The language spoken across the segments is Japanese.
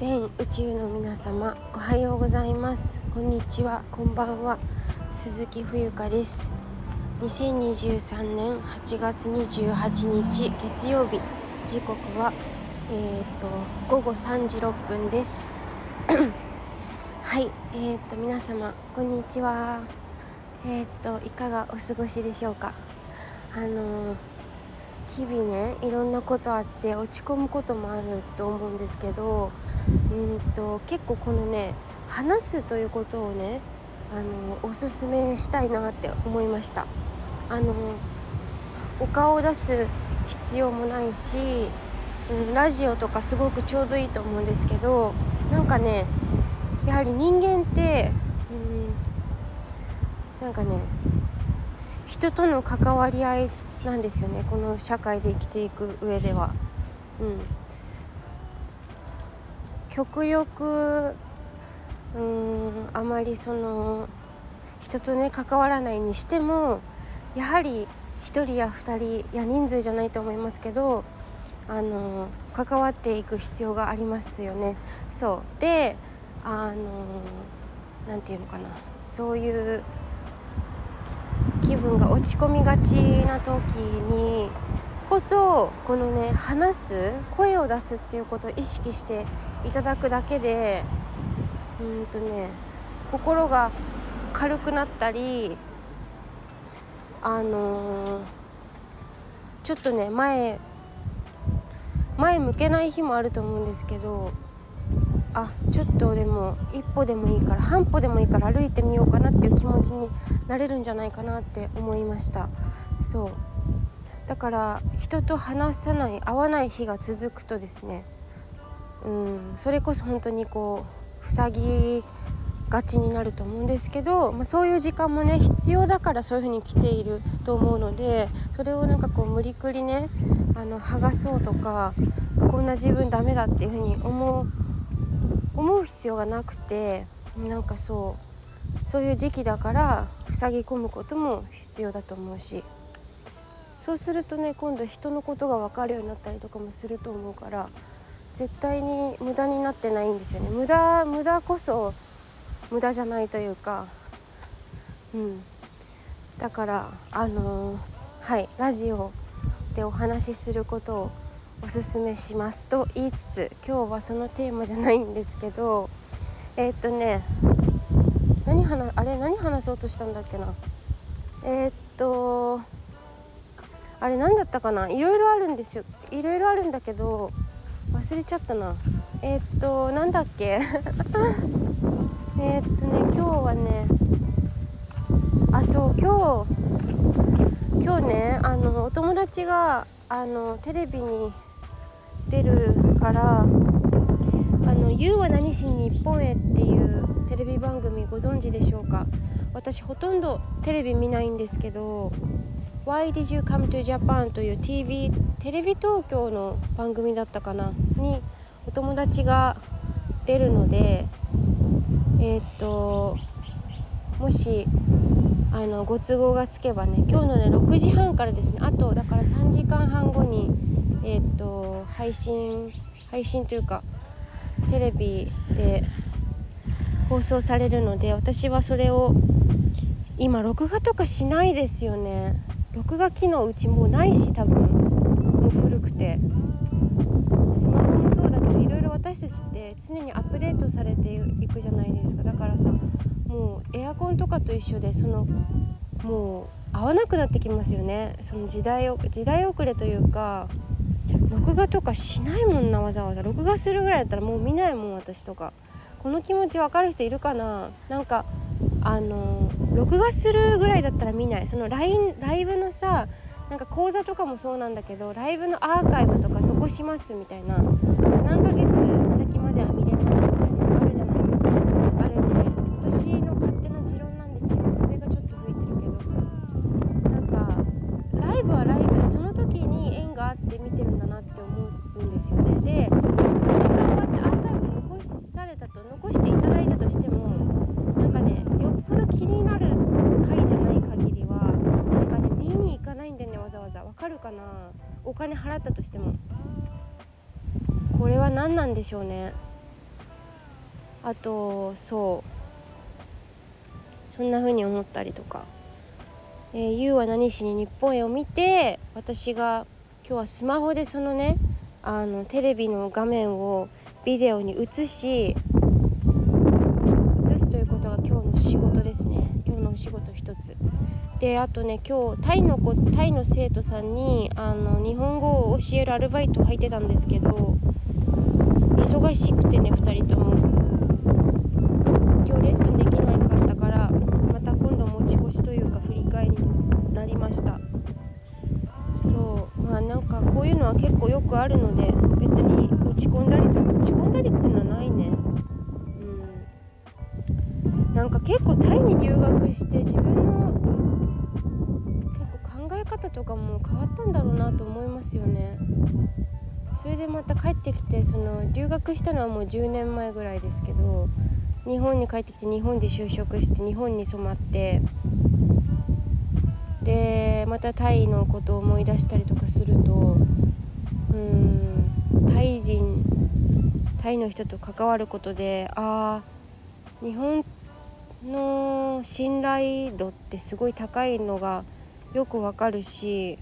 全宇宙の皆様おはようございます。こんにちは。こんばんは。鈴木冬香です。2023年8月28日月曜日。時刻はえーと、午後3時6分です。はい。えーと皆様こんにちは。えーといかがお過ごしでしょうか？あのー日々ねいろんなことあって落ち込むこともあると思うんですけどうんと結構このね話すということをねあのおすすめしたいなって思いました。あのお顔を出す必要もないし、うん、ラジオとかすごくちょうどいいと思うんですけどなんかねやはり人間って、うん、なんかね人との関わり合いなんですよね。この社会で生きていく上では。うん、極力うんあまりその人とね関わらないにしてもやはり1人や2人や人数じゃないと思いますけどあの関わっていく必要がありますよね。そうであの何て言うのかなそういう気分が落ち込みがちな時にこそこのね話す声を出すっていうことを意識していただくだけでうんとね心が軽くなったりあのー、ちょっとね前前向けない日もあると思うんですけどあちょっとでも一歩でもいいから半歩でもいいから歩いてみようかなっていう気持ちになれるんじゃないかなって思いました。そう。だから人と話さない会わない日が続くとですねうんそれこそ本当にこう塞ぎがちになると思うんですけど、まあ、そういう時間もね必要だからそういう風に来ていると思うのでそれをなんかこう無理くりねあの剥がそうとかこんな自分ダメだっていう風に思う思う必要がなくてなんかそうそういう時期だから塞ぎ込むことも必要だと思うし。そうするとね今度人のことが分かるようになったりとかもすると思うから絶対に無駄になってないんですよね。無駄無駄こそ無駄じゃないというかうん。だからあのー、はいラジオでお話しすることをおすすめしますと言いつつ今日はそのテーマじゃないんですけどえー、っとね何話あれ何話そうとしたんだっけな。えー、っとあれ何だったかな？いろいろあるんですよ。いろいろあるんだけど忘れちゃったな。えー、っとなんだっけ？えっとね今日はねあそう今日今日ねあのお友達があのテレビに出るから「あの You は何しに日本へ」っていうテレビ番組ご存知でしょうか？私ほとんどテレビ見ないんですけど「Why did you come to Japan?」という TV テレビ東京の番組だったかな？にお友達が出るのでえー、っともしあのご都合がつけばね今日のね6時半からですねあとだから3時間半後にえー、っと配信配信というかテレビで放送されるので私はそれを今録画とかしないですよね録画機能うちもうないし多分もう古くて。スマホもそうだけどいろいろ私たちって常にアップデートされていくじゃないですか。だからさもうエアコンとかと一緒でそのもう合わなくなってきますよね。その時代を時代遅れというか録画とかしないもんなわざわざ。録画するぐらいだったらもう見ないもん私とか。この気持ち分かる人いるかな？なんかあの録画するぐらいだったら見ない。その LINE ライブのさなんか講座とかもそうなんだけどライブのアーカイブとか残しますみたいな。何ヶ月先までは見れますみたいなのあるじゃないですか。あれね私の勝手な持論なんですけど風がちょっと吹いてるけどなんかライブはライブでその時に縁があって見てるんだなって思うんですよね。でそれが終わってアーカイブ残されたと残していただいたとしてもねよっぽど気になる回じゃない限りはなんかね見に行かないんだよねわざわざ。わかるかな？お金払ったとしても。これは何なんでしょうね。あとそう。そんな風に思ったりとか「えー、ゆうは何しに日本へ」を見て私が今日はスマホでそのねあのテレビの画面をビデオに映し映すということが今日の仕事ですね。今日のお仕事一つ。であとね今日タイの子タイの生徒さんにあの日本語を教えるアルバイト入ってたんですけど忙しくてね2人とも。今日レッスンできないかったからまた今度持ち越しというか振り替えになりました。そう。まあなんかこういうのは結構よくあるので別に落ち込んだりと落ち込んだりってのはないね。なんか結構タイに留学して自分の結構考え方とかも変わったんだろうなと思いますよね。それでまた帰ってきてその留学したのはもう10年前ぐらいですけど日本に帰ってきて日本で就職して日本に染まってでまたタイのことを思い出したりとかするとうんタイ人タイの人と関わることでああ日本っての信頼度ってすごい高いのがよくわかるし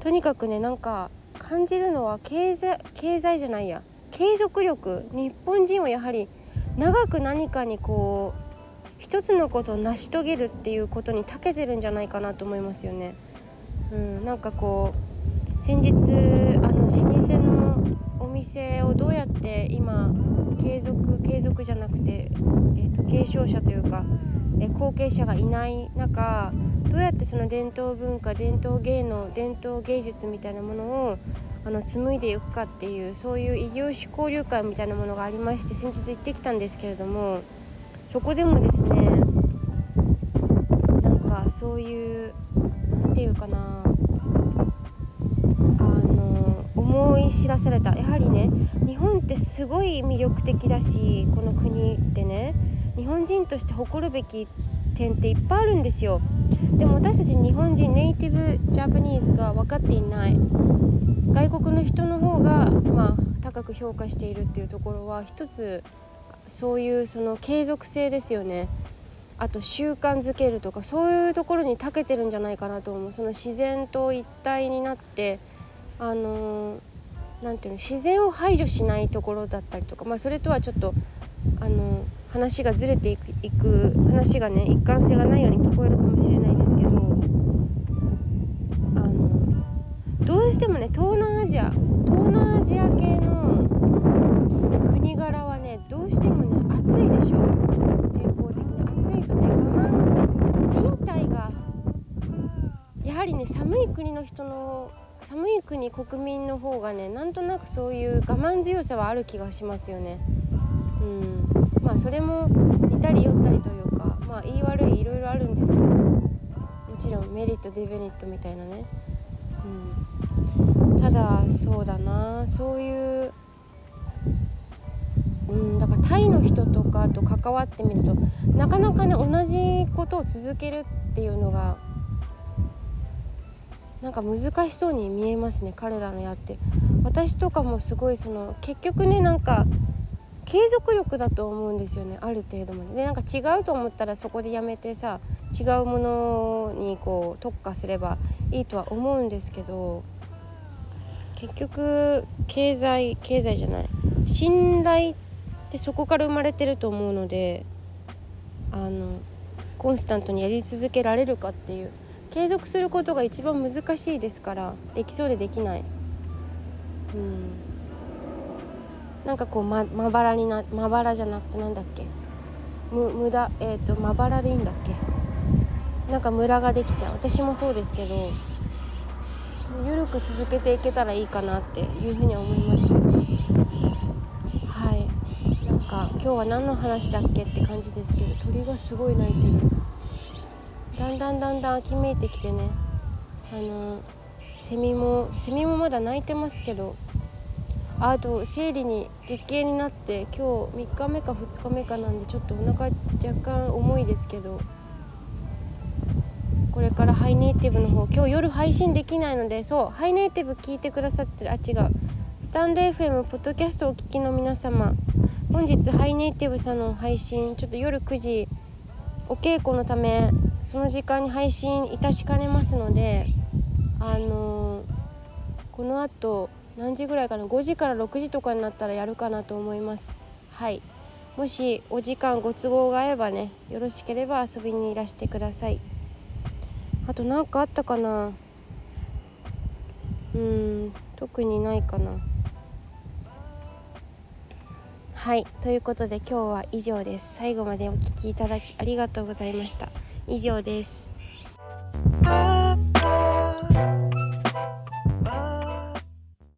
とにかくねなんか感じるのは経済経済じゃないや継続力日本人はやはり長く何かにこう一つのことを成し遂げるっていうことに長けてるんじゃないかなと思いますよね。うん、なんかこう先日あの老舗の店をどうやって今継続継続じゃなくて、えーと、継承者というか、え後継者がいない中どうやってその伝統文化伝統芸能伝統芸術みたいなものをあの紡いでいくかっていうそういう異業種交流会みたいなものがありまして先日行ってきたんですけれどもそこでもですねなんかそういう何て言うかなあの思い知らされた。やはりね日本ってすごい魅力的だしこの国ってね日本人として誇るべき点っていっぱいあるんですよ。でも私たち日本人ネイティブジャパニーズが分かっていない。外国の人の方が、まあ、高く評価しているっていうところは一つそういうその継続性ですよね。あと習慣づけるとかそういうところに長けてるんじゃないかなと思う。その自然と一体になってあの何て言うの自然を配慮しないところだったりとかまあそれとはちょっとあの話がずれていくいく話がね一貫性がないように聞こえるかもしれないですけどあのどうしてもね東南アジア東南アジア系の国柄はねどうしてもね暑いでしょ。天候的に。暑いとね我慢忍耐がやはりね寒い国の人の寒い国国民の方がねなんとなくそういう我慢強さはある気がしますよね。うん。まあそれも似たり寄ったりというかまあ言い悪いいろいろあるんですけどもちろんメリットデメリットみたいなね、うん、ただそうだな。そういううん、だからタイの人とかと関わってみるとなかなかね同じことを続けるっていうのがなんか難しそうに見えますね彼らのやって。私とかもすごいその結局ねなんか継続力だと思うんですよねある程度まで。でなんか違うと思ったらそこでやめてさ違うものにこう特化すればいいとは思うんですけど結局経済経済じゃない。信頼でそこから生まれてると思うのであのコンスタントにやり続けられるかっていう継続することが一番難しいですからできそうでできない。うん。なんかこうままばらになまばらじゃなくてなんだっけ？む無駄えっ、ー、とまばらでいいんだっけ？なんかムラができちゃう。私もそうですけど緩く続けていけたらいいかなっていうふうには思います。はい。なんか今日は何の話だっけって感じですけど鳥がすごい鳴いてる。だんだんだんだん秋めいてきてね。あのセミもセミもまだ鳴いてますけどあと生理に月経になって今日3日目か2日目かなんでちょっとお腹若干重いですけどこれからハイネイティブの方今日夜配信できないのでそうハイネイティブ聞いてくださってるあ違う。スタンレー FM ポッドキャストをお聞きの皆様本日ハイネイティブさんの配信ちょっと夜9時お稽古のためその時間に配信いたしかねますのであのー、このあと何時ぐらいかな？5時から6時とかになったらやるかなと思います。はい。もしお時間ご都合が合えばねよろしければ遊びにいらしてください。あと何かあったかな？うん特にないかな。はい。ということで今日は以上です。最後までお聴きいただきありがとうございました。以上です。